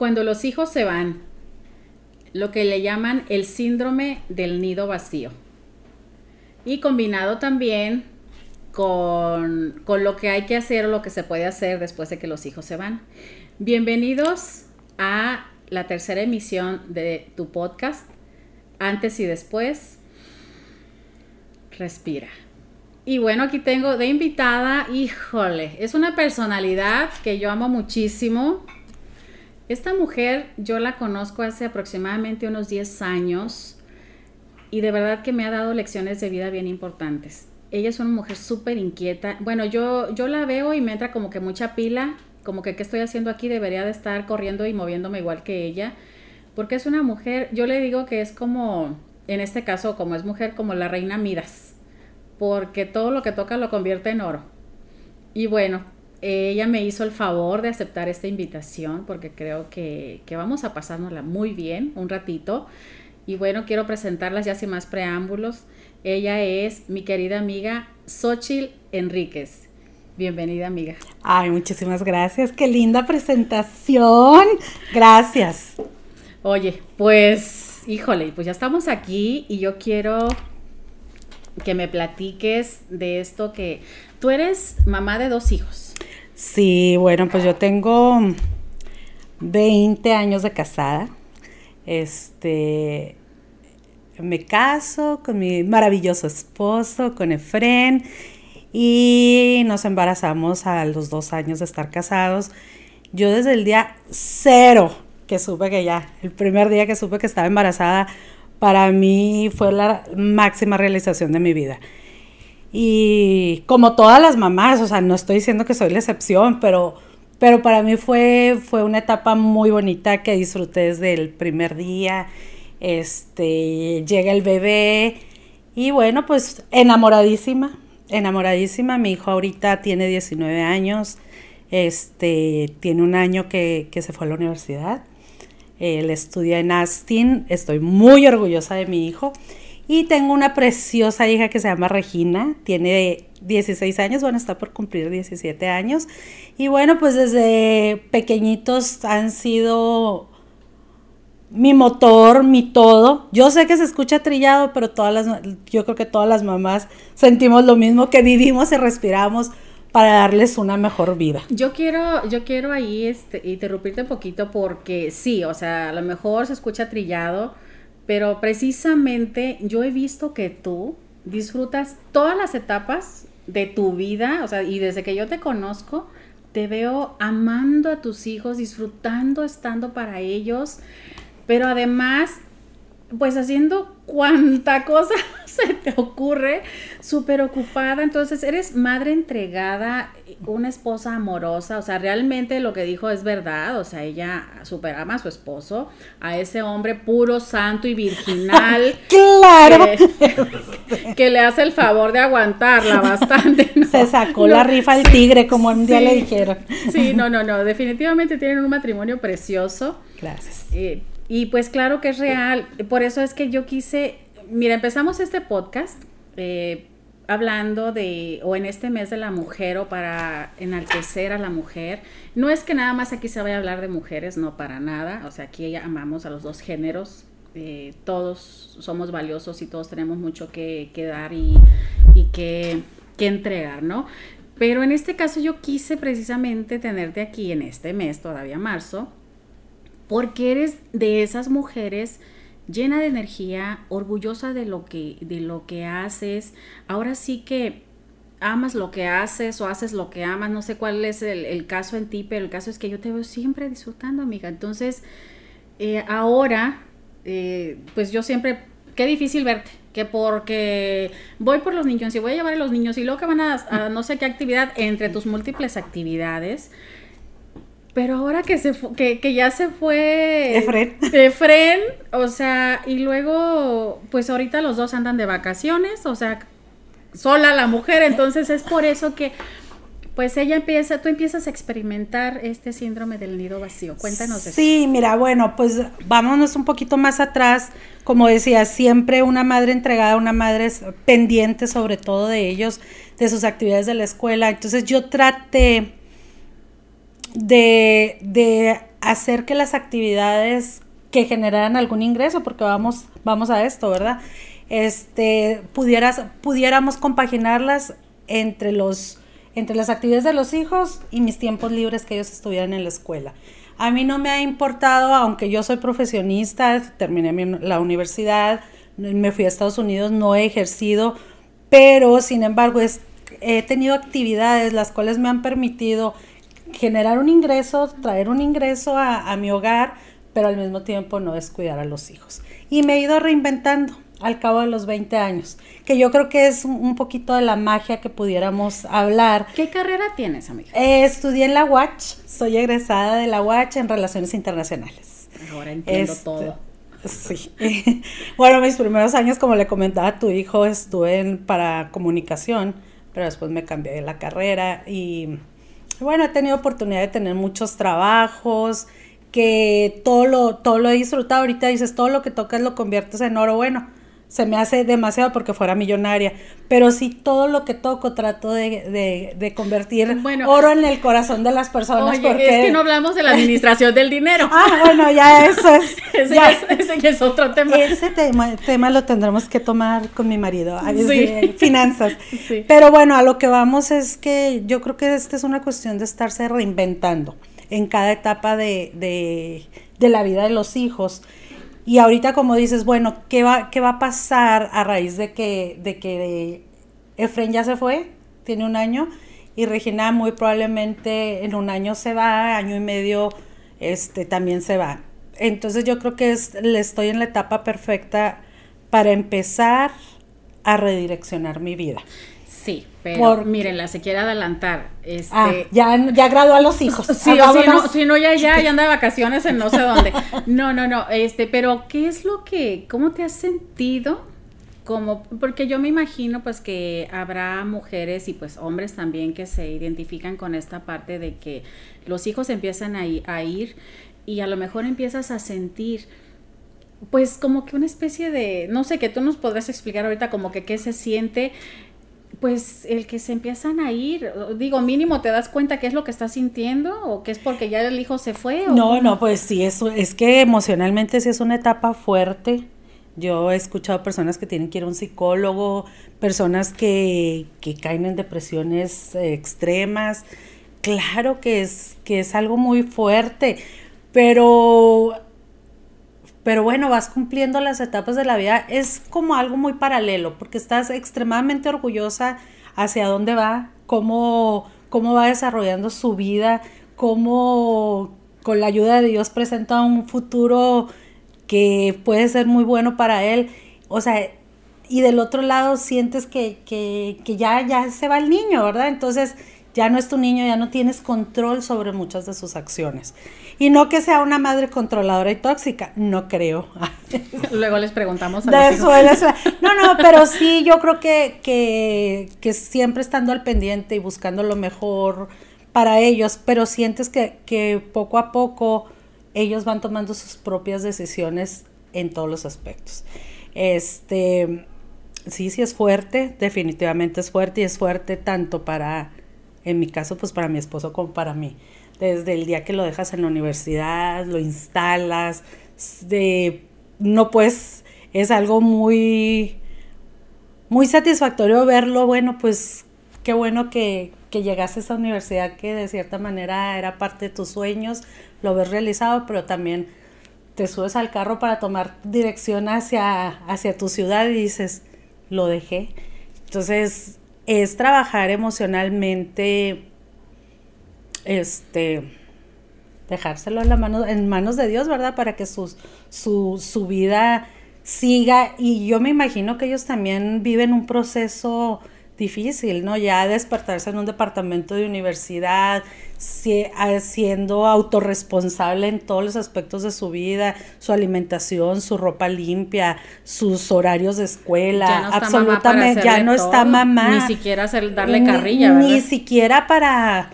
cuando los hijos se van, lo que le llaman el síndrome del nido vacío. Y combinado también con, con lo que hay que hacer o lo que se puede hacer después de que los hijos se van. Bienvenidos a la tercera emisión de tu podcast, antes y después. Respira. Y bueno, aquí tengo de invitada, híjole, es una personalidad que yo amo muchísimo. Esta mujer yo la conozco hace aproximadamente unos 10 años y de verdad que me ha dado lecciones de vida bien importantes. Ella es una mujer súper inquieta. Bueno, yo, yo la veo y me entra como que mucha pila, como que qué estoy haciendo aquí, debería de estar corriendo y moviéndome igual que ella, porque es una mujer, yo le digo que es como, en este caso, como es mujer, como la reina Midas, porque todo lo que toca lo convierte en oro. Y bueno, ella me hizo el favor de aceptar esta invitación porque creo que, vamos a pasárnosla muy bien un ratito. Y bueno, quiero presentarlas ya sin más preámbulos. Ella es mi querida amiga Xochil Enríquez. Bienvenida, amiga. Ay, muchísimas gracias. Qué linda presentación. Gracias. Oye, pues, híjole, pues ya estamos aquí y yo quiero que me platiques de esto que tú eres mamá de dos hijos. Sí, bueno, pues yo tengo 20 años de casada. Este, me caso con mi maravilloso esposo, con Efren, y nos embarazamos a los dos años de estar casados. Yo desde el día cero que supe que ya, el primer día que supe que estaba embarazada, para mí fue la máxima realización de mi vida. Y como todas las mamás, o sea, no estoy diciendo que soy la excepción, pero, pero para mí fue, fue una etapa muy bonita que disfruté desde el primer día. Este, llega el bebé y bueno, pues enamoradísima, enamoradísima. Mi hijo ahorita tiene 19 años, este, tiene un año que, que se fue a la universidad. Él estudia en Austin, estoy muy orgullosa de mi hijo. Y tengo una preciosa hija que se llama Regina, tiene 16 años, bueno, está por cumplir 17 años. Y bueno, pues desde pequeñitos han sido mi motor, mi todo. Yo sé que se escucha trillado, pero todas las, yo creo que todas las mamás sentimos lo mismo, que vivimos y respiramos para darles una mejor vida. Yo quiero, yo quiero ahí este, interrumpirte un poquito porque sí, o sea, a lo mejor se escucha trillado, pero precisamente yo he visto que tú disfrutas todas las etapas de tu vida, o sea, y desde que yo te conozco, te veo amando a tus hijos, disfrutando, estando para ellos, pero además, pues haciendo cuánta cosa se te ocurre, súper ocupada. Entonces, eres madre entregada, una esposa amorosa. O sea, realmente lo que dijo es verdad. O sea, ella super ama a su esposo, a ese hombre puro, santo y virginal. ¡Claro! Que, le hace el favor de aguantarla bastante. Se sacó la rifa al tigre, como un día le dijeron. Sí, no, no, no. Definitivamente tienen un matrimonio precioso. Gracias. Eh, y pues claro que es real. Por eso es que yo quise, mira, empezamos este podcast eh, hablando de, o en este mes de la mujer, o para enaltecer a la mujer. No es que nada más aquí se vaya a hablar de mujeres, no para nada. O sea, aquí amamos a los dos géneros. Eh, todos somos valiosos y todos tenemos mucho que, dar y, que, que entregar, ¿no? Pero en este caso yo quise precisamente tenerte aquí en este mes, todavía marzo, porque eres de esas mujeres llena de energía, orgullosa de lo que, de lo que haces. Ahora sí que amas lo que haces o haces lo que amas. No sé cuál es el, caso en ti, pero el caso es que yo te veo siempre disfrutando, amiga. Entonces, eh, ahora, eh, pues yo siempre, qué difícil verte. Que porque voy por los niños y voy a llevar a los niños y luego que van a, a no sé qué actividad, entre tus múltiples actividades, pero ahora que se que, que ya se fue Efren. Efren, o sea, y luego, pues ahorita los dos andan de vacaciones, o sea, sola la mujer, entonces es por eso que pues ella empieza, tú empiezas a experimentar este síndrome del nido vacío. Cuéntanos eso. Sí, mira, bueno, pues vámonos un poquito más atrás. Como decía, siempre una madre entregada, una madre pendiente sobre todo de ellos, de sus actividades de la escuela. Entonces yo traté de, hacer que las actividades que generaran algún ingreso, porque vamos, vamos a esto, ¿verdad? Este, pudiéramos compaginarlas entre los entre las actividades de los hijos y mis tiempos libres que ellos estuvieran en la escuela. A mí no me ha importado, aunque yo soy profesionista, terminé la universidad, me fui a Estados Unidos, no he ejercido, pero sin embargo he tenido actividades las cuales me han permitido generar un ingreso, traer un ingreso a, a mi hogar, pero al mismo tiempo no descuidar a los hijos. Y me he ido reinventando al cabo de los 20 años, que yo creo que es un poquito de la magia que pudiéramos hablar. ¿Qué carrera tienes, amiga? Eh, estudié en la UACH, soy egresada de la UACH en Relaciones Internacionales. Ahora entiendo este, todo. Sí. bueno, mis primeros años, como le comentaba a tu hijo, estuve en, para comunicación, pero después me cambié de la carrera y bueno, he tenido oportunidad de tener muchos trabajos, que todo lo, todo lo he disfrutado. Ahorita dices, todo lo que tocas lo conviertes en oro. Bueno, se me hace demasiado porque fuera millonaria, pero sí todo lo que toco trato de, de, convertir oro en el corazón de las personas. Oye, porque... es que no hablamos de la administración del dinero. Ah, bueno, ya eso es. ese, ya, es, otro tema. Ese tema, tema lo tendremos que tomar con mi marido, sí. finanzas. Sí. Pero bueno, a lo que vamos es que yo creo que esta es una cuestión de estarse reinventando en cada etapa de, de, de la vida de los hijos. Y ahorita como dices, bueno, ¿qué va, qué va a pasar a raíz de que, de que Efren ya se fue? Tiene un año. Y Regina muy probablemente en un año se va, año y medio este, también se va. Entonces yo creo que le estoy en la etapa perfecta para empezar a redireccionar mi vida. Pero mírenla, se quiere adelantar. Este, ah, ya, ya graduó a los hijos. sí, o si no, si no, ya, ya, ya anda de vacaciones en no sé dónde. No, no, no, este, pero ¿qué es lo que, cómo te has sentido? Como, porque yo me imagino pues que habrá mujeres y pues hombres también que se identifican con esta parte de que los hijos empiezan a, a ir y a lo mejor empiezas a sentir pues como que una especie de, no sé, que tú nos podrás explicar ahorita como que qué se siente pues el que se empiezan a ir, digo, mínimo te das cuenta qué es lo que estás sintiendo o qué es porque ya el hijo se fue. no, no, pues sí, eso es que emocionalmente sí es una etapa fuerte. Yo he escuchado personas que tienen que ir a un psicólogo, personas que, que caen en depresiones extremas. Claro que es, que es algo muy fuerte, pero pero bueno, vas cumpliendo las etapas de la vida, es como algo muy paralelo, porque estás extremadamente orgullosa hacia dónde va, cómo, cómo va desarrollando su vida, cómo con la ayuda de Dios presenta un futuro que puede ser muy bueno para él. O sea, y del otro lado sientes que, que, que ya, ya se va el niño, ¿verdad? Entonces ya no es tu niño, ya no tienes control sobre muchas de sus acciones. Y no que sea una madre controladora y tóxica, no creo. Luego les preguntamos a los No, no, pero sí, yo creo que, que, siempre estando al pendiente y buscando lo mejor para ellos, pero sientes que, que poco a poco ellos van tomando sus propias decisiones en todos los aspectos. Este, sí, sí es fuerte, definitivamente es fuerte y es fuerte tanto para, en mi caso, pues para mi esposo como para mí desde el día que lo dejas en la universidad, lo instalas, de, no pues es algo muy, muy satisfactorio verlo, bueno, pues qué bueno que, que llegaste a esa universidad que de cierta manera era parte de tus sueños, lo ves realizado, pero también te subes al carro para tomar dirección hacia, hacia tu ciudad y dices, lo dejé. Entonces, es trabajar emocionalmente este, dejárselo en, la mano, en manos de Dios, ¿verdad? Para que su, su vida siga. Y yo me imagino que ellos también viven un proceso difícil, ¿no? Ya despertarse en un departamento de universidad, siendo autorresponsable en todos los aspectos de su vida, su alimentación, su ropa limpia, sus horarios de escuela, ya no absolutamente, ya no está mamá. Ni siquiera hacer, darle carrilla, ¿verdad? Ni siquiera para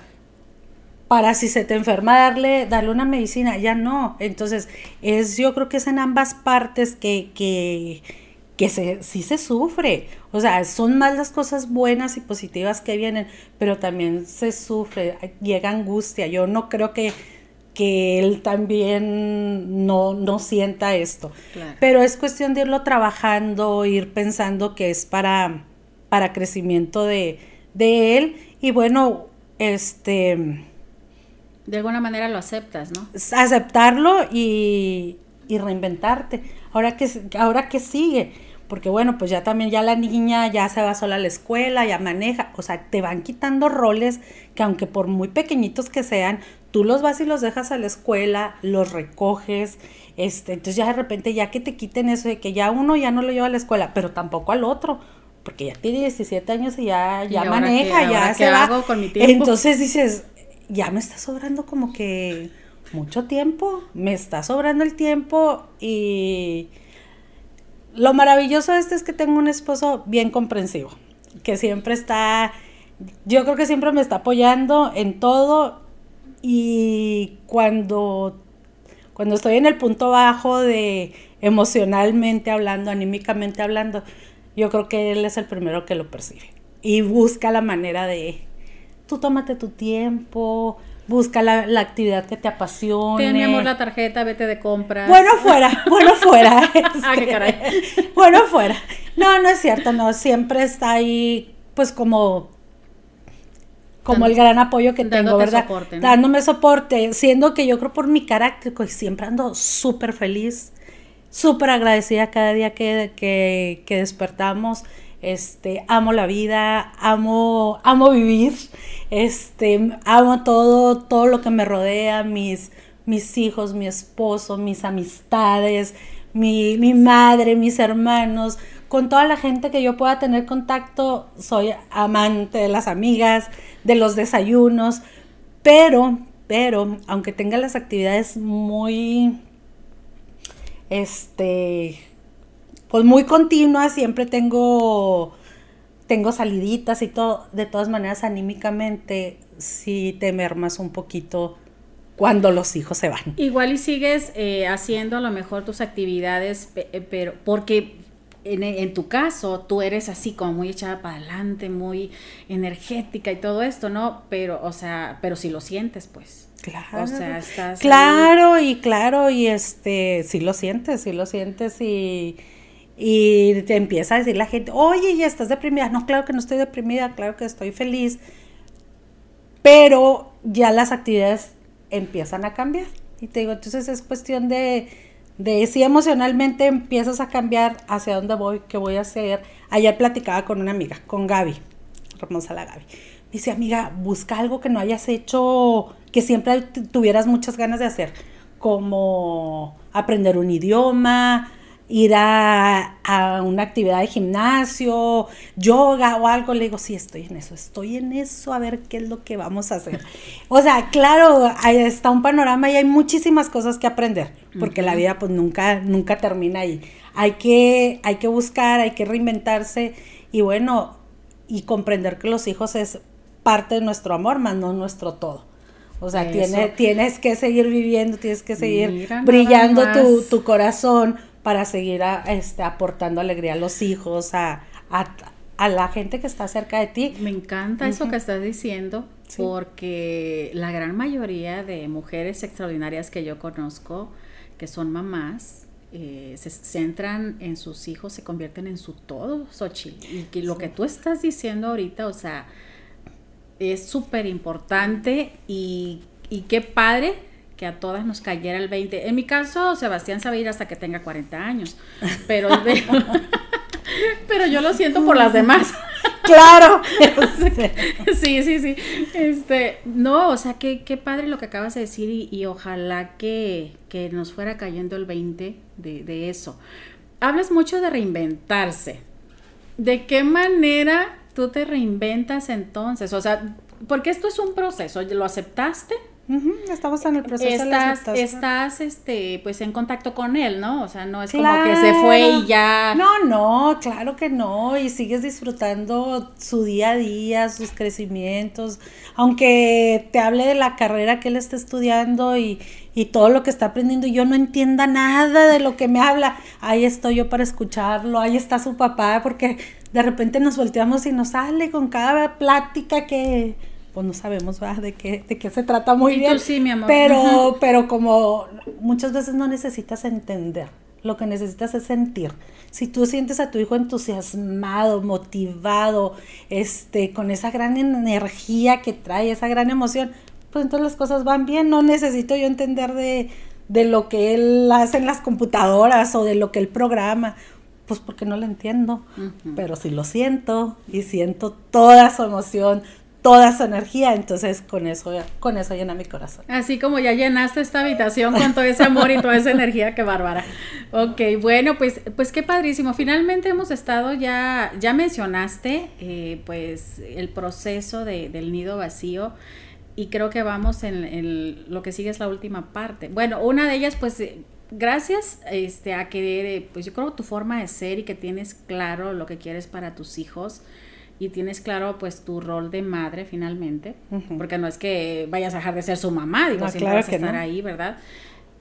para si se te enferma darle, darle una medicina, ya no. Entonces, es, yo creo que es en ambas partes que, que, que se, sí se sufre. O sea, son más las cosas buenas y positivas que vienen, pero también se sufre, llega angustia. Yo no creo que que él también no, no sienta esto. Pero es cuestión de irlo trabajando, ir pensando que es para, para crecimiento de, de él. Y bueno, este... De alguna manera lo aceptas, ¿no? Aceptarlo y, y reinventarte. Ahora que, ahora que sigue, porque bueno, pues ya también ya la niña ya se va sola a la escuela, ya maneja, o sea, te van quitando roles que aunque por muy pequeñitos que sean, tú los vas y los dejas a la escuela, los recoges, este, entonces ya de repente ya que te quiten eso de que ya uno ya no lo lleva a la escuela, pero tampoco al otro, porque ya tiene 17 años y ya, ya maneja, ya se va. con mi tiempo? Entonces dices, ya me está sobrando como que mucho tiempo, me está sobrando el tiempo y lo maravilloso de esto es que tengo un esposo bien comprensivo, que siempre está, yo creo que siempre me está apoyando en todo y cuando, cuando estoy en el punto bajo de emocionalmente hablando, anímicamente hablando, yo creo que él es el primero que lo percibe y busca la manera de, tú tómate tu tiempo, busca la, la, actividad que te apasione. Tenemos la tarjeta, vete de compras. Bueno, fuera, bueno, fuera. ah, qué este, caray. bueno, fuera. No, no es cierto, no, siempre está ahí, pues como como el gran apoyo que tengo, ¿verdad? Soporte, Dándome soporte, siendo que yo creo por mi carácter, pues siempre ando súper feliz, súper agradecida cada día que, que, que despertamos este, amo la vida, amo, amo vivir, este, amo todo, todo lo que me rodea, mis, mis hijos, mi esposo, mis amistades, mi, mi madre, mis hermanos, con toda la gente que yo pueda tener contacto, soy amante de las amigas, de los desayunos, pero, pero, aunque tenga las actividades muy, este, pues muy continua, siempre tengo, tengo saliditas y todo, de todas maneras anímicamente sí te mermas un poquito cuando los hijos se van. Igual y sigues eh, haciendo a lo mejor tus actividades, eh, pero porque en, en, tu caso tú eres así como muy echada para adelante, muy energética y todo esto, ¿no? Pero, o sea, pero si lo sientes, pues. Claro. O sea, estás. Claro, y claro, y este, si lo sientes, si lo sientes y y te empieza a decir la gente, oye, ya estás deprimida. No, claro que no estoy deprimida, claro que estoy feliz. Pero ya las actividades empiezan a cambiar. Y te digo, entonces es cuestión de, de si emocionalmente empiezas a cambiar hacia dónde voy, qué voy a hacer. Ayer platicaba con una amiga, con Gaby, hermosa la Gaby. Dice, amiga, busca algo que no hayas hecho, que siempre tuvieras muchas ganas de hacer, como aprender un idioma, ir a, una actividad de gimnasio, yoga o algo, le digo, sí, estoy en eso, estoy en eso, a ver qué es lo que vamos a hacer. O sea, claro, ahí está un panorama y hay muchísimas cosas que aprender, porque la vida pues nunca, nunca termina ahí. Hay que, hay que buscar, hay que reinventarse y bueno, y comprender que los hijos es parte de nuestro amor, más no nuestro todo. O sea, tiene, tienes que seguir viviendo, tienes que seguir brillando tu, tu corazón para seguir este, aportando alegría a los hijos, a, la gente que está cerca de ti. Me encanta eso que estás diciendo, porque la gran mayoría de mujeres extraordinarias que yo conozco, que son mamás, eh, se centran en sus hijos, se convierten en su todo, Xochitl. Y que lo que tú estás diciendo ahorita, o sea, es súper importante y, y qué padre que a todas nos cayera el 20. En mi caso, Sebastián sabe ir hasta que tenga 40 años, pero, pero yo lo siento por las demás. Claro. sí, sí, sí. Este, no, o sea, qué, qué padre lo que acabas de decir y, ojalá que, que, nos fuera cayendo el 20 de, de eso. Hablas mucho de reinventarse. ¿De qué manera tú te reinventas entonces? O sea, porque esto es un proceso, ¿lo aceptaste? Estamos en el proceso estás, de Estás, este, pues en contacto con él, ¿no? O sea, no es como que se fue y ya. No, no, claro que no. Y sigues disfrutando su día a día, sus crecimientos. Aunque te hable de la carrera que él está estudiando y, y todo lo que está aprendiendo y yo no entienda nada de lo que me habla. Ahí estoy yo para escucharlo, ahí está su papá, porque de repente nos volteamos y nos sale con cada plática que pues no sabemos ¿verdad? de qué de qué se trata muy Y tú bien. sí, mi amor. Pero pero como muchas veces no necesitas entender, lo que necesitas es sentir. Si tú sientes a tu hijo entusiasmado, motivado, este con esa gran energía que trae, esa gran emoción, pues entonces las cosas van bien, no necesito yo entender de de lo que él hace en las computadoras o de lo que él programa, pues porque no lo entiendo, pero si lo siento y siento toda su emoción, toda su energía, entonces con eso, con eso llena mi corazón. Así como ya llenaste esta habitación con todo ese amor y toda esa energía, qué bárbara. Ok, bueno, pues, pues qué padrísimo. Finalmente hemos estado ya, ya mencionaste, eh, pues el proceso de- del nido vacío y creo que vamos en, lo que sigue es la última parte. Bueno, una de ellas, pues eh, gracias este, a que, pues yo creo tu forma de ser y que tienes claro lo que quieres para tus hijos y tienes claro pues tu rol de madre finalmente, Ujú. porque no es que vayas a dejar de ser su mamá, digo, No, siempre claro vas a estar no. ahí, ¿verdad?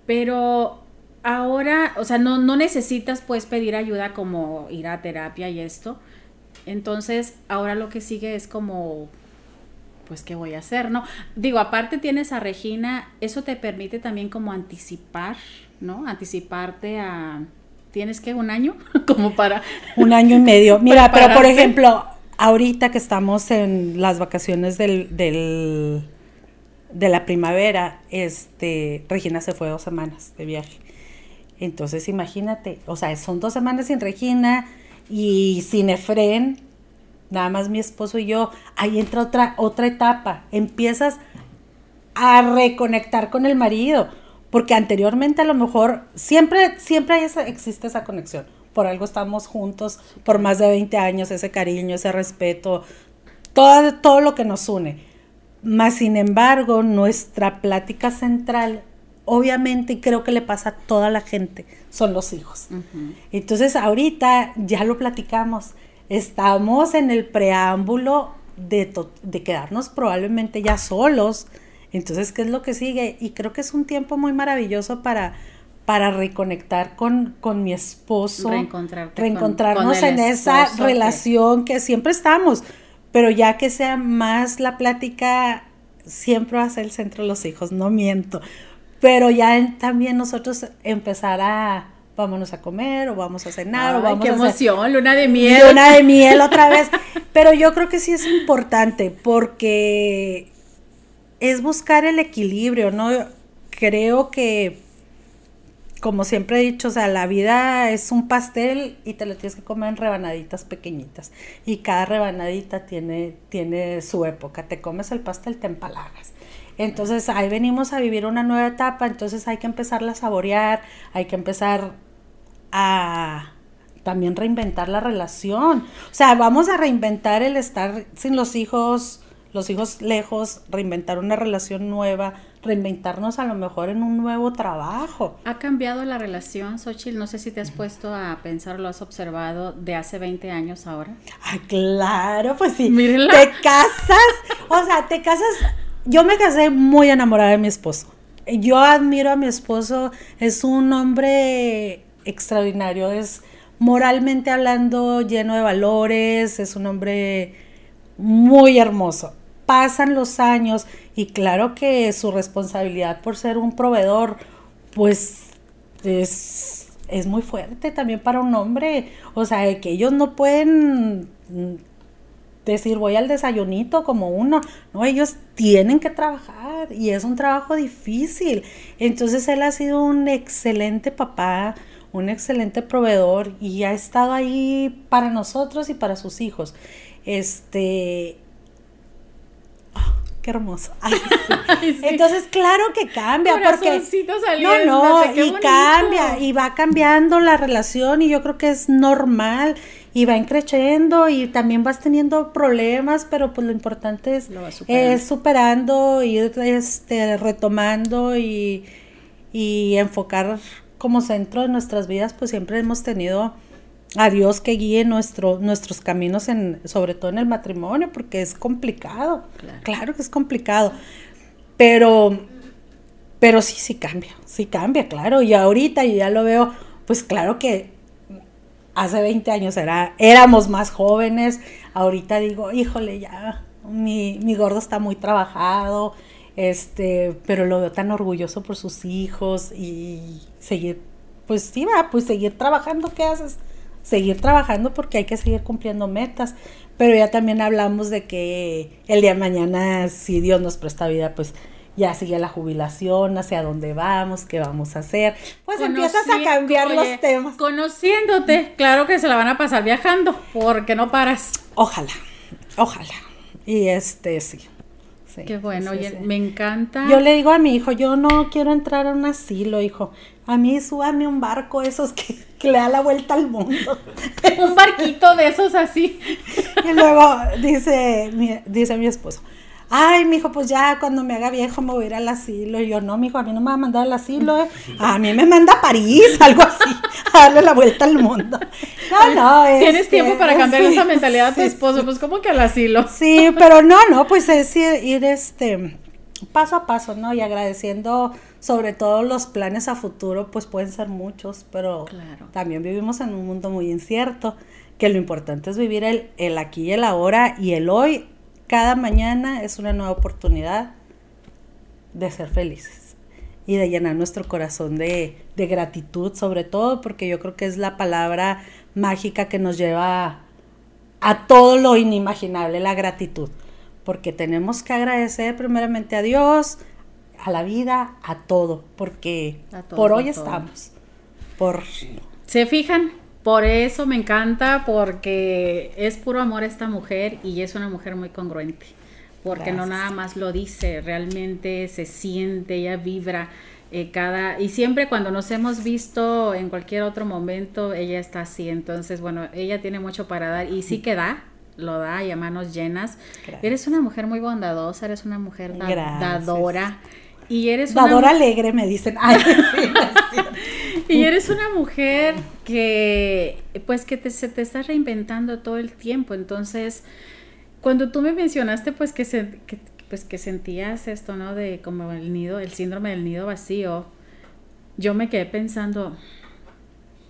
Pero ahora, o sea, no, no necesitas pues pedir ayuda como ir a terapia y esto. Entonces, ahora lo que sigue es como, pues, ¿qué voy a hacer? ¿No? Digo, aparte tienes a Regina, eso te permite también como anticipar, ¿no? Anticiparte a... ¿Tienes que un año? como para... Un año y medio. Mira, pero por ejemplo, ahorita que estamos en las vacaciones del, del, de la primavera, este, Regina se fue dos semanas de viaje. Entonces, imagínate, o sea, son dos semanas sin Regina y sin Efren, nada más mi esposo y yo. Ahí entra otra, otra etapa. Empiezas a reconectar con el marido. Porque anteriormente a lo mejor siempre, siempre existe esa conexión. Por algo estamos juntos por más de 20 años, ese cariño, ese respeto, todo, todo lo que nos une. Más sin embargo, nuestra plática central, obviamente, y creo que le pasa a toda la gente, son los hijos. Entonces ahorita ya lo platicamos. Estamos en el preámbulo de, de quedarnos probablemente ya solos. Entonces, ¿qué es lo que sigue? Y creo que es un tiempo muy maravilloso para, para reconectar con, con mi esposo. Con- Reencontrarnos con en esa esposo relación que siempre estamos. Pero ya que sea más la plática, siempre va a ser el centro de los hijos, no miento. Pero ya en- también nosotros empezar a, vámonos a comer o vamos a cenar o Ay, vamos qué a hacer emoción, luna de miel. luna de miel otra vez. Pero yo creo que sí es importante porque es buscar el equilibrio, ¿no? Creo que, como siempre he dicho, o sea, la vida es un pastel y te lo tienes que comer en rebanaditas pequeñitas. Y cada rebanadita tiene, tiene su época. Te comes el pastel, te empalagas. Entonces ahí venimos a vivir una nueva etapa, entonces hay que empezarla a saborear, hay que empezar a también reinventar la relación. O sea, vamos a reinventar el estar sin los hijos, los hijos lejos, reinventar una relación nueva, reinventarnos a lo mejor en un nuevo trabajo. ¿Ha cambiado la relación, Xochitl? No sé si te has puesto a pensar, lo has observado de hace 20 años ahora. Ay, claro, pues sí. Mírenla. Te casas, o sea, te casas. Yo me casé muy enamorada de mi esposo. Yo admiro a mi esposo, es un hombre extraordinario, es moralmente hablando lleno de valores, es un hombre muy hermoso. Pasan los años y claro que su responsabilidad por ser un proveedor, pues es, es muy fuerte también para un hombre. O sea, que ellos no pueden mm, decir voy al desayunito como uno. No, ellos tienen que trabajar y es un trabajo difícil. Entonces él ha sido un excelente papá, un excelente proveedor y ha estado ahí para nosotros y para sus hijos. Este, qué hermoso. Ay, sí. Entonces, claro que cambia, porque no, no, y bonito. cambia, y va cambiando la relación, y yo creo que es normal, y va creciendo, y también vas teniendo problemas, pero pues lo importante es, Lo superando. es superando, y este, retomando, y, y enfocar como centro de nuestras vidas, pues siempre hemos tenido a Dios que guíe nuestro, nuestros caminos, en, sobre todo en el matrimonio, porque es complicado. Claro. Claro que es complicado. Pero, pero sí, sí cambia, sí cambia, claro. Y ahorita yo ya lo veo, pues claro que hace 20 años era, éramos más jóvenes. Ahorita digo, híjole, ya, mi, mi gordo está muy trabajado, este, pero lo veo tan orgulloso por sus hijos y seguir, pues sí, va, pues seguir trabajando, ¿qué haces? Seguir trabajando porque hay que seguir cumpliendo metas, pero ya también hablamos de que el día de mañana, si Dios nos presta vida, pues ya sigue la jubilación, hacia dónde vamos, qué vamos a hacer. Pues empiezas a cambiar los temas. Conociéndote, claro que se la van a pasar viajando, porque no paras. Ojalá, ojalá. Y este sí. sí Qué bueno, oye, me encanta. Yo le digo a mi hijo, yo no quiero entrar a un asilo, hijo. A mí súbame un barco esos que, que le da la vuelta al mundo. un barquito de esos así. y luego dice dice mi esposo, ay, mijo, pues ya cuando me haga viejo me voy a ir al asilo. Y yo, no, mijo, a mí no me va a mandar al asilo, ¿eh? a mí me manda a París, algo así, a darle la vuelta al mundo. No, no, Tienes tiempo para cambiar esa mentalidad a tu esposo, pues como que al asilo. Sí, pero no, no, pues es ir, este, paso a paso, ¿no? Y agradeciendo sobre todo los planes a futuro, pues pueden ser muchos, pero también vivimos en un mundo muy incierto, que lo importante es vivir el, el aquí y el ahora y el hoy cada mañana es una nueva oportunidad de ser felices y de llenar nuestro corazón de, gratitud, sobre todo porque yo creo que es la palabra mágica que nos lleva a todo lo inimaginable, la gratitud. Porque tenemos que agradecer primeramente a Dios, a la vida, a todo, porque por hoy estamos. Por... ¿Se fijan? Por eso me encanta, porque es puro amor esta mujer y es una mujer muy congruente, porque no nada más lo dice, realmente se siente, ella vibra. Eh, cada y siempre cuando nos hemos visto en cualquier otro momento ella está así entonces bueno ella tiene mucho para dar y sí que da lo da y a manos llenas eres una mujer muy bondadosa eres una mujer dadora y eres Dadora alegre, me dicen. y eres una mujer que, pues, que te, se te está reinventando todo el tiempo. Entonces, cuando tú me mencionaste, pues, que, se, pues, que sentías esto, ¿no? De como el nido, el síndrome del nido vacío, yo me quedé pensando,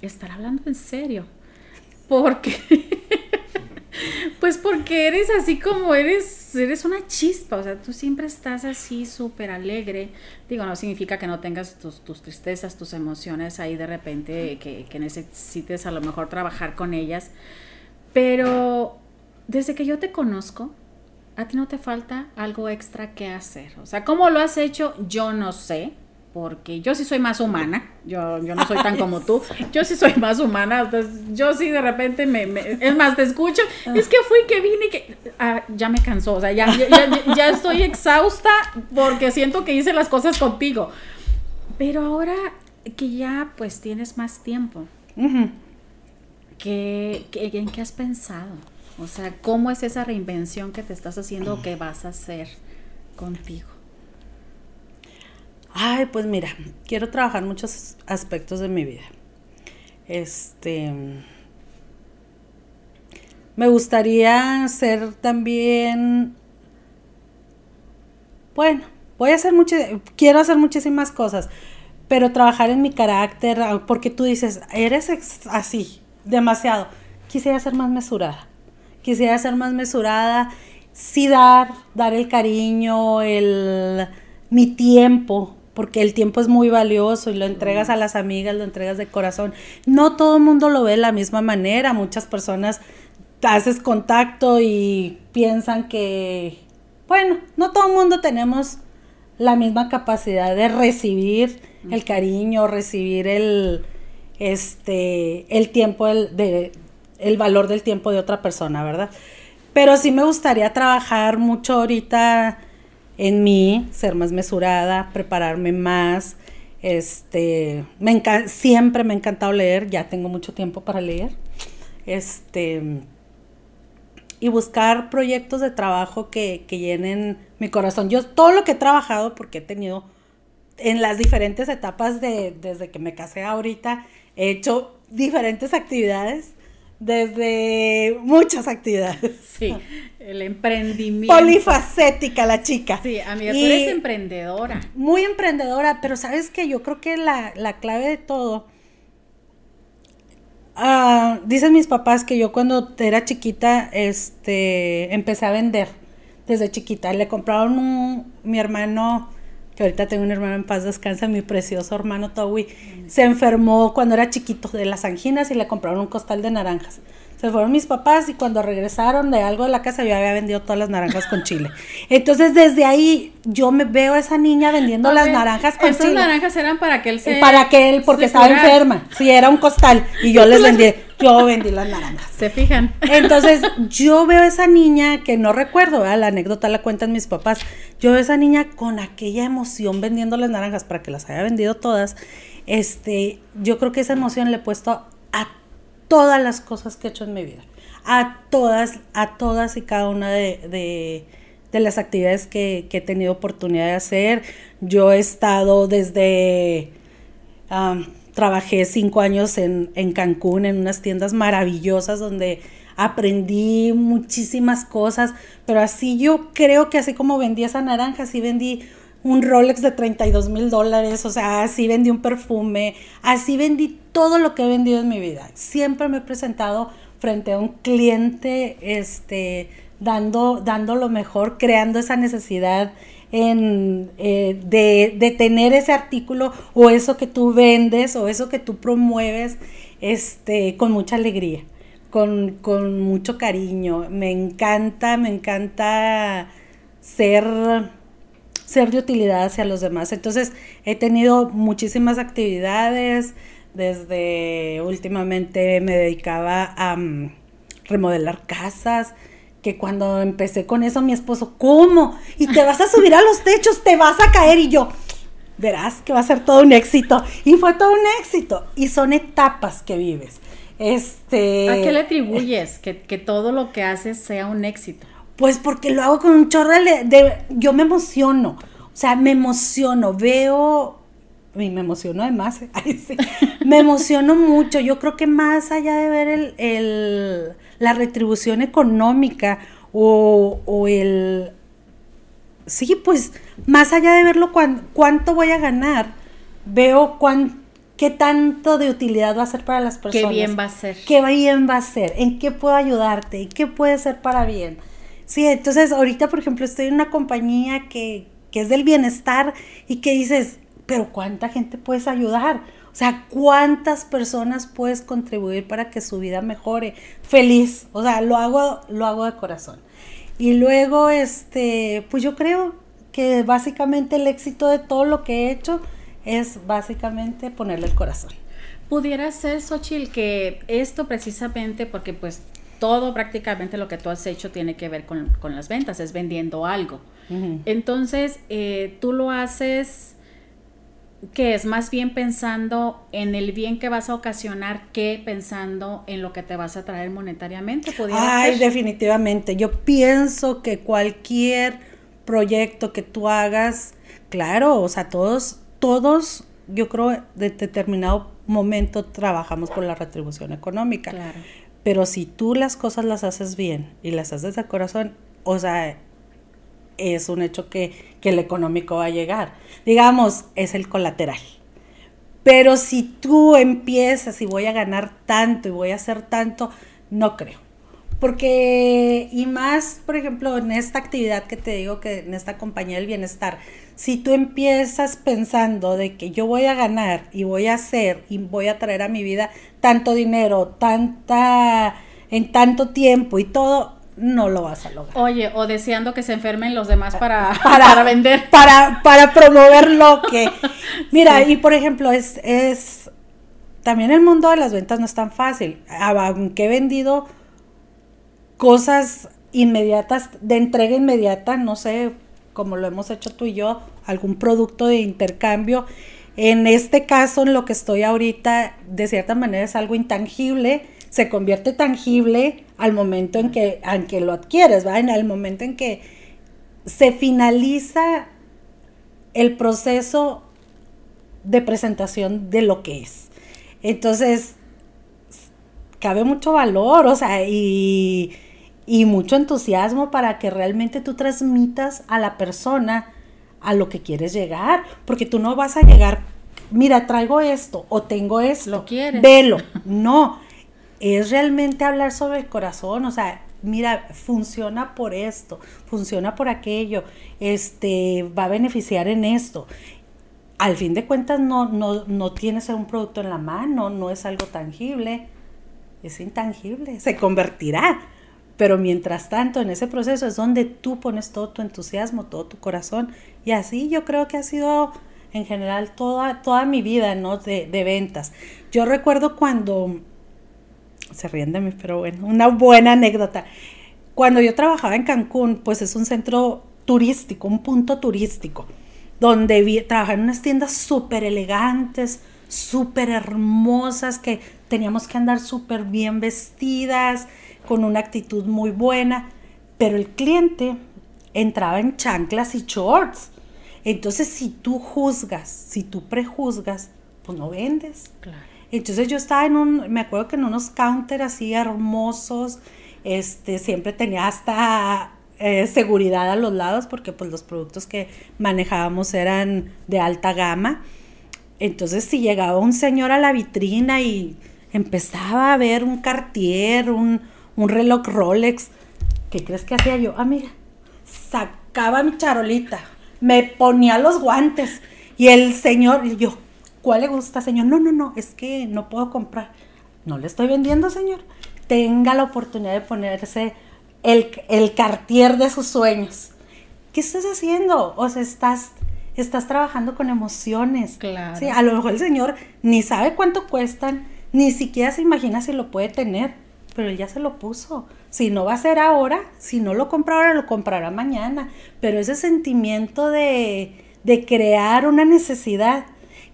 ¿estar hablando en serio? Porque pues porque eres así como eres, eres una chispa, o sea, tú siempre estás así súper alegre. Digo, no significa que no tengas tus, tristezas, tus emociones ahí de repente, que, que necesites a lo mejor trabajar con ellas. Pero desde que yo te conozco, a ti no te falta algo extra que hacer. O sea, ¿cómo lo has hecho? Yo no sé porque yo sí soy más humana, yo, yo no soy tan como tú, yo sí soy más humana, entonces yo sí de repente me, es más, te escucho, es que fui, que vine, que ah, ya me cansó, o sea, ya, ya, estoy exhausta porque siento que hice las cosas contigo, pero ahora que ya pues tienes más tiempo, ¿qué, ¿en qué has pensado? O sea, ¿cómo es esa reinvención que te estás haciendo o que vas a hacer contigo? Ay, pues mira, quiero trabajar muchos aspectos de mi vida. Este. Me gustaría ser también. Bueno, voy a hacer muchas. Quiero hacer muchísimas cosas. Pero trabajar en mi carácter, porque tú dices, eres así, demasiado. Quisiera ser más mesurada. Quisiera ser más mesurada. Sí dar, dar el cariño, el mi tiempo, porque el tiempo es muy valioso y lo entregas a las amigas, lo entregas de corazón. No todo el mundo lo ve de la misma manera, muchas personas haces contacto y piensan que, bueno, no todo el mundo tenemos la misma capacidad de recibir el cariño, recibir el, este, el tiempo, el, de, el valor del tiempo de otra persona, ¿verdad? Pero sí me gustaría trabajar mucho ahorita en mí, ser más mesurada, prepararme más. Este, me siempre me ha encantado leer, ya tengo mucho tiempo para leer. Este, y buscar proyectos de trabajo que, que llenen mi corazón. Yo todo lo que he trabajado, porque he tenido en las diferentes etapas de, desde que me casé ahorita, he hecho diferentes actividades desde muchas actividades. Sí, el emprendimiento. Polifacética la chica. Sí, amiga, tú eres emprendedora. Muy emprendedora, pero sabes que yo creo que la, clave de todo, uh, dicen mis papás que yo cuando era chiquita, este, empecé a vender. desde chiquita. Le compraron un, mi hermano, que ahorita tengo un hermano en paz descansa, mi precioso hermano Towi, se enfermó cuando era chiquito de las anginas y le compraron un costal de naranjas. Se fueron mis papás y cuando regresaron de algo de la casa yo había vendido todas las naranjas con chile. Entonces desde ahí yo me veo a esa niña vendiendo las naranjas con Esas chile. naranjas eran para que él se... Para que él, porque estaba curara. enferma. Sí, era un costal. Y yo les vendí, yo vendí las naranjas. Se fijan. Entonces, yo veo a esa niña que no recuerdo, ¿verdad? la anécdota la cuentan mis papás. Yo veo a esa niña con aquella emoción vendiendo las naranjas para que las haya vendido todas. Este, yo creo que esa emoción le he puesto a todas las cosas que he hecho en mi vida. A todas, a todas y cada una de, de- las actividades que, he tenido oportunidad de hacer. Yo he estado desde trabajé cinco años en, en Cancún en unas tiendas maravillosas donde aprendí muchísimas cosas, pero así yo creo que así como vendí esa naranja, así vendí un Rolex de 32 mil dólares, o sea, así vendí un perfume, así vendí todo lo que he vendido en mi vida. Siempre me he presentado frente a un cliente, este, dando, dando lo mejor, creando esa necesidad en, eh, de, de tener ese artículo o eso que tú vendes o eso que tú promueves este, con mucha alegría, con, con mucho cariño. Me encanta, me encanta ser, ser de utilidad hacia los demás. Entonces he tenido muchísimas actividades, desde últimamente me dedicaba a mm, remodelar casas, que cuando empecé con eso mi esposo, ¿cómo? Y te vas a subir a los techos, te vas a caer y yo, verás que va a ser todo un éxito. Y fue todo un éxito. Y son etapas que vives. Este, ¿A qué le atribuyes que, que todo lo que haces sea un éxito? Pues porque lo hago con un chorro de, de- Yo me emociono. O sea, me emociono. Veo. Y me emociono además. ¿eh? Ay, sí. Me emociono mucho. Yo creo que más allá de ver el, el- la retribución económica o, o el. Sí, pues más allá de verlo cuán- cuánto voy a ganar, veo cuán, qué tanto de utilidad va a ser para las personas. Qué bien va a ser. ¿Qué bien va a ser? ¿En qué puedo ayudarte? ¿Y qué puede ser para bien? Sí, entonces ahorita, por ejemplo, estoy en una compañía que, que es del bienestar y que dices, pero ¿cuánta gente puedes ayudar? O sea, ¿cuántas personas puedes contribuir para que su vida mejore? Feliz, o sea, lo hago, lo hago de corazón. Y luego, este, pues yo creo que básicamente el éxito de todo lo que he hecho es básicamente ponerle el corazón. Pudiera ser, Xochitl, que esto precisamente, porque pues todo prácticamente lo que tú has hecho tiene que ver con, con las ventas, es vendiendo algo. Entonces, eh, tú lo haces que es más bien pensando en el bien que vas a ocasionar que pensando en lo que te vas a traer monetariamente. ¿Pudiera Ay, ser? definitivamente. Yo pienso que cualquier proyecto que tú hagas, claro, o sea, todos, todos, yo creo, de determinado momento trabajamos por la retribución económica. Claro. Pero si tú las cosas las haces bien y las haces de corazón, o sea, es un hecho que, que el económico va a llegar. Digamos, es el colateral. Pero si tú empiezas y voy a ganar tanto y voy a hacer tanto, no creo. Porque, y más, por ejemplo, en esta actividad que te digo, que en esta compañía del bienestar, si tú empiezas pensando de que yo voy a ganar y voy a hacer y voy a traer a mi vida tanto dinero, tanta, en tanto tiempo y todo, no lo vas a lograr. Oye, o deseando que se enfermen los demás para, Para- para vender. Para, para promover lo que. Mira, y por ejemplo, es, es. También el mundo de las ventas no es tan fácil. Aunque he vendido cosas inmediatas, de entrega inmediata, no sé, como lo hemos hecho tú y yo, algún producto de intercambio. En este caso, en lo que estoy ahorita, de cierta manera es algo intangible, se convierte tangible al momento en que, en lo adquieres, ¿va? En el momento en que se finaliza el proceso de presentación de lo que es. Entonces, cabe mucho valor, o sea, y, y mucho entusiasmo para que realmente tú transmitas a la persona a lo que quieres llegar, porque tú no vas a llegar, mira, traigo esto o tengo esto, Lo quieres. velo, no, es realmente hablar sobre el corazón, o sea, mira, funciona por esto, funciona por aquello, este, va a beneficiar en esto. Al fin de cuentas no, no, no tienes un producto en la mano, no es algo tangible, es intangible, se convertirá. Pero mientras tanto, en ese proceso es donde tú pones todo tu entusiasmo, todo tu corazón. Y así yo creo que ha sido en general toda, toda mi vida, ¿no? De, de ventas. Yo recuerdo cuando se ríen de mí, pero bueno, una buena anécdota. Cuando yo trabajaba en Cancún, pues es un centro turístico, un punto turístico, donde vi, trabajaba en unas tiendas súper elegantes, súper hermosas, que teníamos que andar súper bien vestidas, con una actitud muy buena, pero el cliente entraba en chanclas y shorts. Entonces, si tú juzgas, si tú prejuzgas, pues no vendes. Claro. Entonces yo estaba en un, me acuerdo que en unos counters así hermosos, este, siempre tenía hasta eh, seguridad a los lados porque pues los productos que manejábamos eran de alta gama. Entonces si llegaba un señor a la vitrina y empezaba a ver un Cartier, un, un reloj Rolex, ¿qué crees que hacía yo? Ah, mira, sacaba mi charolita, me ponía los guantes y el señor, y yo, ¿Cuál le gusta, señor? No, no, no, es que no puedo comprar. No le estoy vendiendo, señor. Tenga la oportunidad de ponerse el, el cartier de sus sueños. ¿Qué estás haciendo? O sea, estás, estás trabajando con emociones. Claro. Sí, a lo mejor el señor ni sabe cuánto cuestan, ni siquiera se imagina si lo puede tener, pero él ya se lo puso. Si no va a ser ahora, si no lo compra ahora, lo comprará mañana. Pero ese sentimiento de, de crear una necesidad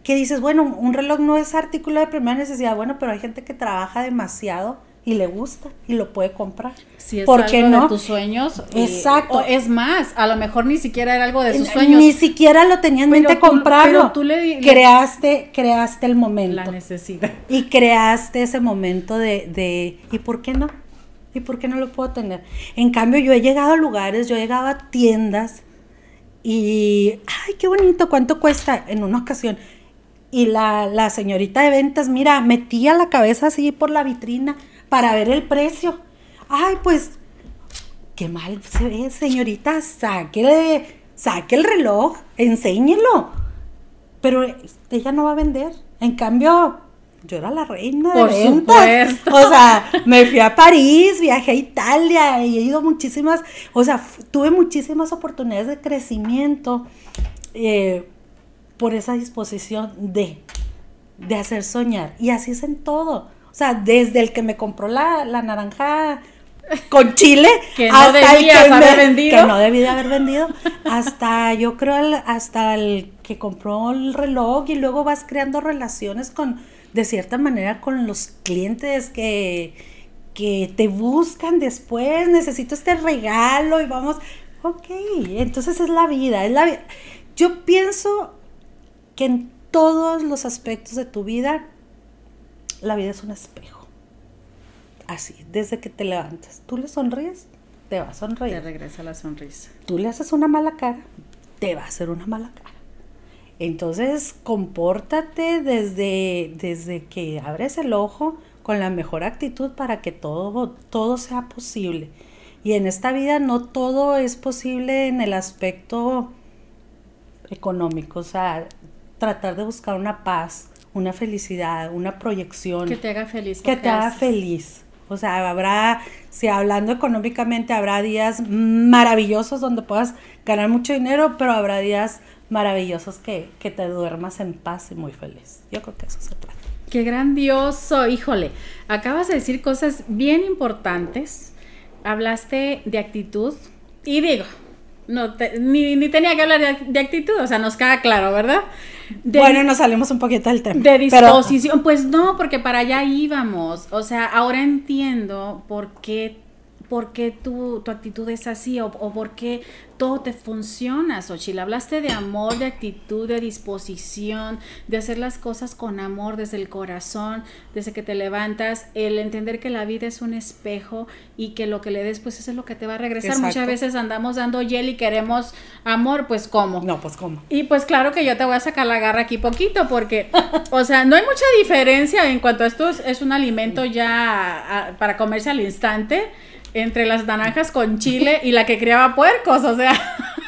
que dices, bueno, un reloj no es artículo de primera necesidad, bueno, pero hay gente que trabaja demasiado y le gusta y lo puede comprar. Si es ¿Por qué no? de tus sueños. Exacto. o es más, a lo mejor ni siquiera era algo de sus sueños. Ni siquiera lo tenía en mente comprarlo. Pero tú le, creaste, creaste el momento. La necesidad. Y creaste ese momento de, de, ¿y por qué no? ¿Y por qué no lo puedo tener? En cambio, yo he llegado a lugares, yo he llegado a tiendas y, ay, qué bonito, ¿cuánto cuesta? En una ocasión, y la, señorita de ventas, mira, metía la cabeza así por la vitrina para ver el precio. Ay, pues, qué mal se ve, señorita, saque, saque el reloj, enséñelo. Pero ella no va a vender. En cambio, yo era la reina de ventas. O sea, me fui a París, viajé a Italia y he ido muchísimas, o sea, tuve muchísimas oportunidades de crecimiento. Eh, por esa disposición de, de hacer soñar. Y así es en todo. O sea, desde el que me compró la, naranja con chile que no hasta el que haber vendido. Que no debí de haber vendido. Hasta, yo creo, hasta el que compró el reloj y luego vas creando relaciones con, de cierta manera, con los clientes que, que te buscan después. Necesito este regalo y vamos. Ok, entonces es la vida, es la vida. Yo pienso que en todos los aspectos de tu vida, la vida es un espejo. Así, desde que te levantas, tú le sonríes, te va a sonreír. Te regresa la sonrisa. Tú le haces una mala cara, te va a hacer una mala cara. Entonces, compórtate desde, desde que abres el ojo con la mejor actitud para que todo, todo sea posible. Y en esta vida no todo es posible en el aspecto económico. O sea, tratar de buscar una paz, una felicidad, una proyección. Que te haga feliz. Que te haga feliz. O sea, habrá, si hablando económicamente, habrá días maravillosos donde puedas ganar mucho dinero, pero habrá días maravillosos que, que te duermas en paz y muy feliz. Yo creo que eso se trata. Qué grandioso, híjole. Acabas de decir cosas bien importantes. Hablaste de actitud y digo, no ni, tenía que hablar de, actitud, o sea, nos queda claro, ¿verdad? bueno, nos salimos un poquito del tema. De disposición, pues no, porque para allá íbamos. O sea, ahora entiendo por qué, por qué tu, tu actitud es así o, o por qué todo te funciona, Xochitl. Hablaste de amor, de actitud, de disposición, de hacer las cosas con amor desde el corazón, desde que te levantas, el entender que la vida es un espejo y que lo que le des, pues eso es lo que te va a regresar. Muchas veces andamos dando hiel y queremos amor, pues ¿cómo? No, pues ¿cómo? Y pues claro que yo te voy a sacar la garra aquí poquito porque, o sea, no hay mucha diferencia en cuanto a esto, es, un alimento ya para comerse al instante entre las naranjas con chile y la que criaba puercos, o sea.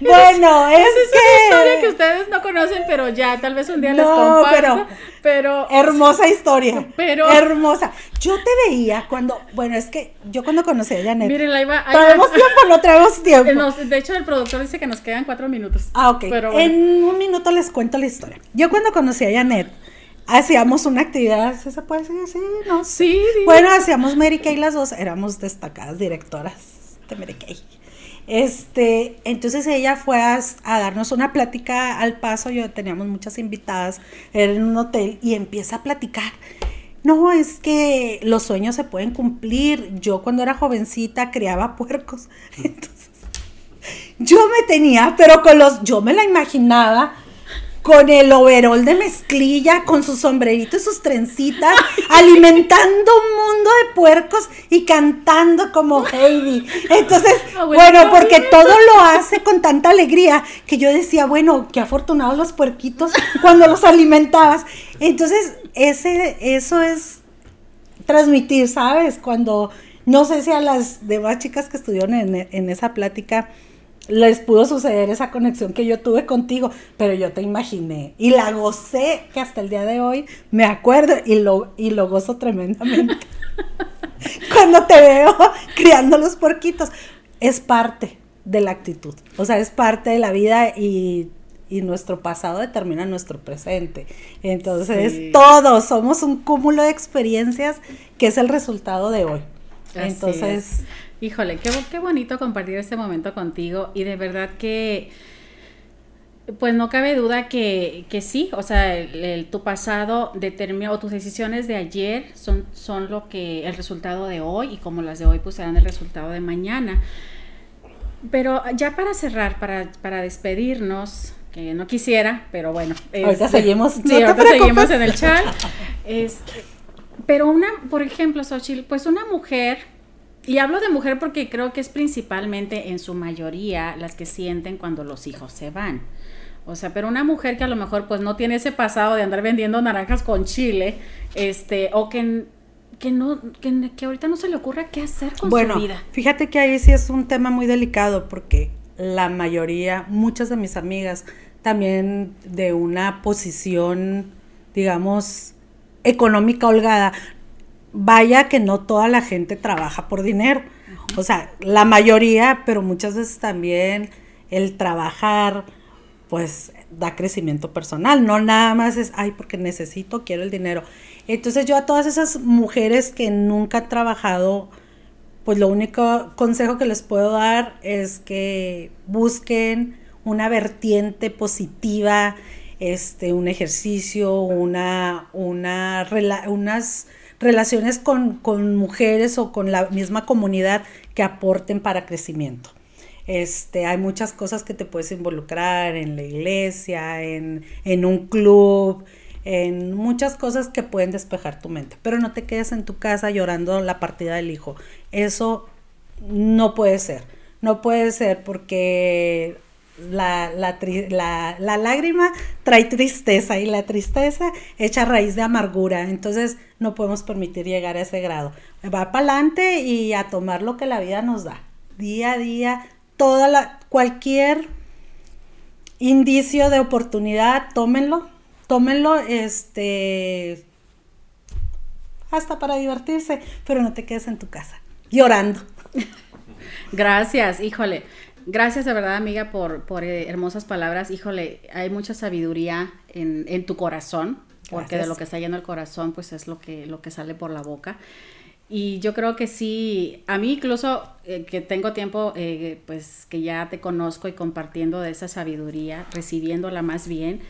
Bueno, es, es una historia que ustedes no conocen, pero ya tal vez un día les comparto. Pero, pero hermosa historia. Pero hermosa. Yo te veía cuando, bueno, es que yo cuando conocí a Janet. Miren, la iba. ¿Traemos tiempo no traemos tiempo? de hecho, el productor dice que nos quedan cuatro minutos. Ah, ok. Pero En un minuto les cuento la historia. Yo cuando conocí a Janet hacíamos una actividad, ¿se puede decir así? No. Sí. Bueno, hacíamos Mary Kay las dos, éramos destacadas directoras de Mary Kay. Este, entonces ella fue a, darnos una plática al paso, yo teníamos muchas invitadas, era en un hotel y empieza a platicar. No, es que los sueños se pueden cumplir. Yo cuando era jovencita criaba puercos. Entonces, yo me tenía, pero con los, yo me la imaginaba con el overol de mezclilla, con su sombrerito y sus trencitas, alimentando un mundo de puercos y cantando como Heidi. Entonces, bueno, porque todo lo hace con tanta alegría que yo decía, bueno, qué afortunados los puerquitos cuando los alimentabas. Entonces, ese, eso es transmitir, ¿sabes? Cuando, no sé si a las demás chicas que estuvieron en, en esa plática, les pudo suceder esa conexión que yo tuve contigo, pero yo te imaginé y la gocé que hasta el día de hoy me acuerdo y lo, y lo gozo tremendamente. Cuando te veo criando los porquitos, es parte de la actitud, o sea, es parte de la vida y, nuestro pasado determina nuestro presente. Entonces, todos somos un cúmulo de experiencias que es el resultado de hoy. Entonces, Híjole, qué, qué bonito compartir este momento contigo y de verdad que, pues no cabe duda que, que sí, o sea, el, tu pasado determina, o tus decisiones de ayer son, son lo que, el resultado de hoy y como las de hoy pues serán el resultado de mañana. Pero ya para cerrar, para, para despedirnos, que no quisiera, pero bueno. ahorita seguimos, sí, ahorita seguimos en el chat. Este, pero una, por ejemplo, Xochitl, pues una mujer y hablo de mujer porque creo que es principalmente en su mayoría las que sienten cuando los hijos se van. O sea, pero una mujer que a lo mejor pues no tiene ese pasado de andar vendiendo naranjas con chile, este, o que, que no, que, que ahorita no se le ocurra qué hacer con su vida. Fíjate que ahí sí es un tema muy delicado porque la mayoría, muchas de mis amigas, también de una posición, digamos, económica holgada, vaya que no toda la gente trabaja por dinero. O sea, la mayoría, pero muchas veces también el trabajar, pues da crecimiento personal. No nada más es, ay, porque necesito, quiero el dinero. Entonces yo a todas esas mujeres que nunca han trabajado, pues lo único consejo que les puedo dar es que busquen una vertiente positiva, este, un ejercicio, una, una, unas relaciones con, mujeres o con la misma comunidad que aporten para crecimiento. Este, hay muchas cosas que te puedes involucrar en la iglesia, en, en, un club, en muchas cosas que pueden despejar tu mente. Pero no te quedes en tu casa llorando la partida del hijo. Eso no puede ser. No puede ser porque la, la, la, lágrima trae tristeza y la tristeza echa raíz de amargura. Entonces no podemos permitir llegar a ese grado. Va para adelante y a tomar lo que la vida nos da. Día a día, toda la, cualquier indicio de oportunidad, tómenlo. Tómenlo, este, hasta para divertirse, pero no te quedes en tu casa llorando. Gracias, híjole. Gracias de verdad, amiga, por, por eh, hermosas palabras. Híjole, hay mucha sabiduría en, en tu corazón, porque de lo que está lleno el corazón, pues es lo que, lo que sale por la boca. Y yo creo que sí, a mí incluso eh, que tengo tiempo, eh, pues que ya te conozco y compartiendo de esa sabiduría, recibiéndola más bien,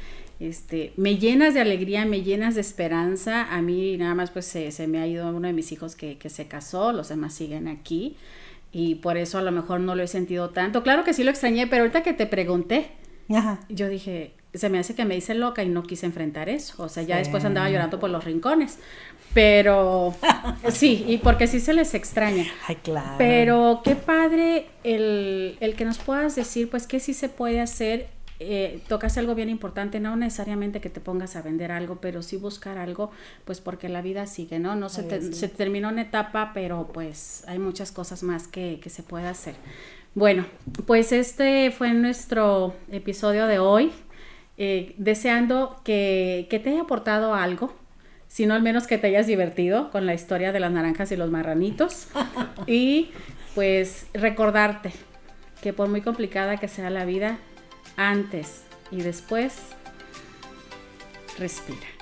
este, me llenas de alegría, me llenas de esperanza. A mí nada más pues se, se me ha ido uno de mis hijos que, que se casó, los demás siguen aquí y por eso a lo mejor no lo he sentido tanto. Claro que sí lo extrañé, pero ahorita que te pregunté, yo dije, se me hace que me hice loca y no quise enfrentar eso. O sea, ya después andaba llorando por los rincones. Pero sí, y porque sí se les extraña. Ay, claro. Pero qué padre el, el que nos puedas decir, pues, que sí se puede hacer eh, tocas algo bien importante, no necesariamente que te pongas a vender algo, pero sí buscar algo, pues porque la vida sigue, ¿no? No se, se terminó una etapa, pero pues hay muchas cosas más que, que se puede hacer. Bueno, pues este fue nuestro episodio de hoy. Eh, deseando que, que, te haya aportado algo, sino al menos que te hayas divertido con la historia de las naranjas y los marranitos. y pues recordarte que por muy complicada que sea la vida, antes y después, respira.